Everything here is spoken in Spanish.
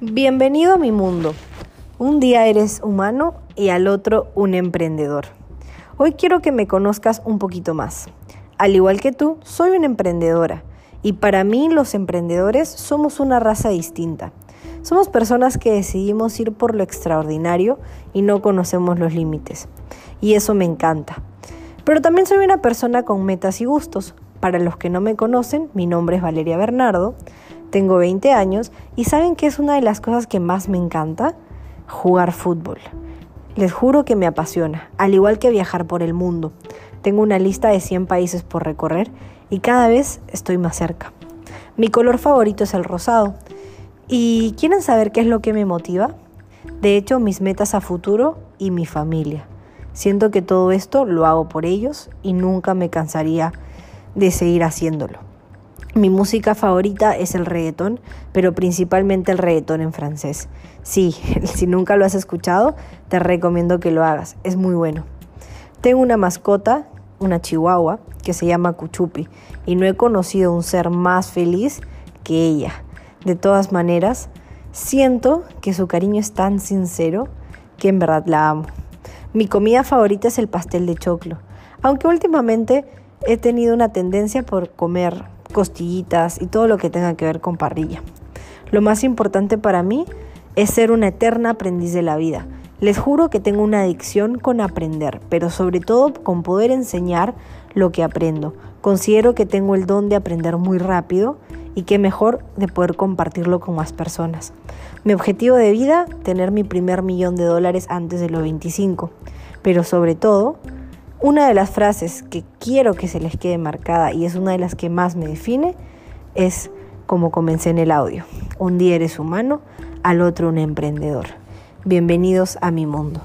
Bienvenido a mi mundo. Un día eres humano y al otro un emprendedor. Hoy quiero que me conozcas un poquito más. Al igual que tú, soy una emprendedora y para mí los emprendedores somos una raza distinta. Somos personas que decidimos ir por lo extraordinario y no conocemos los límites. Y eso me encanta. Pero también soy una persona con metas y gustos. Para los que no me conocen, mi nombre es Valeria Bernardo. Tengo 20 años y ¿saben qué es una de las cosas que más me encanta? Jugar fútbol. Les juro que me apasiona, al igual que viajar por el mundo. Tengo una lista de 100 países por recorrer y cada vez estoy más cerca. Mi color favorito es el rosado. ¿Y quieren saber qué es lo que me motiva? De hecho, mis metas a futuro y mi familia. Siento que todo esto lo hago por ellos y nunca me cansaría de seguir haciéndolo. Mi música favorita es el reggaetón, pero principalmente el reggaetón en francés. Sí, si nunca lo has escuchado, te recomiendo que lo hagas, es muy bueno. Tengo una mascota, una chihuahua, que se llama Cuchupi, y no he conocido un ser más feliz que ella. De todas maneras, siento que su cariño es tan sincero que en verdad la amo. Mi comida favorita es el pastel de choclo, aunque últimamente he tenido una tendencia por comer costillitas y todo lo que tenga que ver con parrilla. Lo más importante para mí es ser una eterna aprendiz de la vida. Les juro que tengo una adicción con aprender, pero sobre todo con poder enseñar lo que aprendo. Considero que tengo el don de aprender muy rápido y qué mejor de poder compartirlo con más personas. Mi objetivo de vida, tener mi primer millón de dólares antes de los 25, pero sobre todo una de las frases que quiero que se les quede marcada y es una de las que más me define es como comencé en el audio. Un día eres humano, al otro un emprendedor. Bienvenidos a mi mundo.